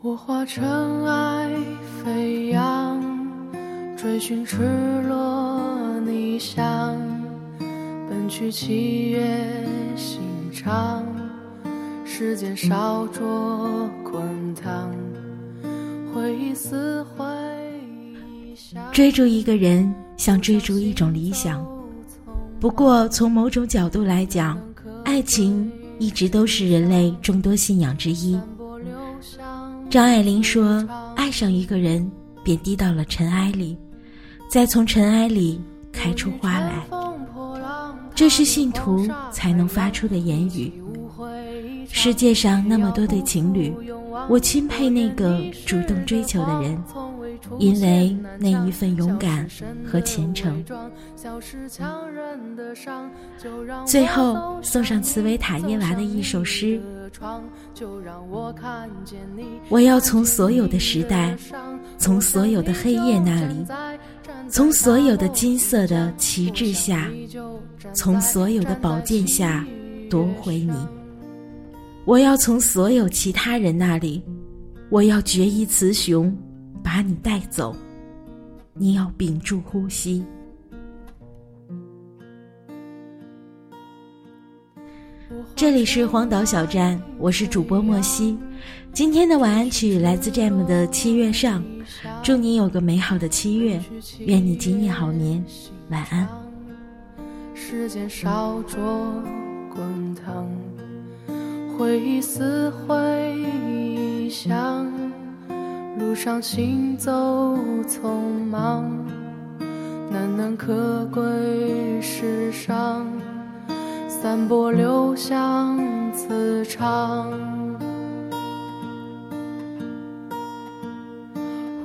我化尘埃飞扬，追寻赤裸逆翔，奔去七月心肠，时间烧灼滚烫，回忆撕毁。追逐一个人，像追逐一种理想。不过，从某种角度来讲，爱情一直都是人类众多信仰之一。张爱玲说：“爱上一个人，便低到了尘埃里，再从尘埃里开出花来。”这是信徒才能发出的言语。世界上那么多对情侣，我钦佩那个主动追求的人。因为那一份勇敢和虔诚。最后送上茨维塔耶娃的一首诗：我要从所有的时代，从所有的黑夜那里，从所有的金色的旗帜下，从所有的宝剑下夺回你。我要从所有其他人那里，我要决一雌雄。把你带走，你要屏住呼吸。这里是荒岛小站，我是主播莫西。今天的晚安曲来自 Jam 的《七月上》，祝你有个美好的七月，愿你今夜好眠，晚安。时间烧灼滚烫，回忆撕毁想。路上行走匆忙，难能可贵世上，散播留香磁场。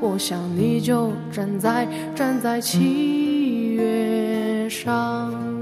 我想你就站在站在七月上。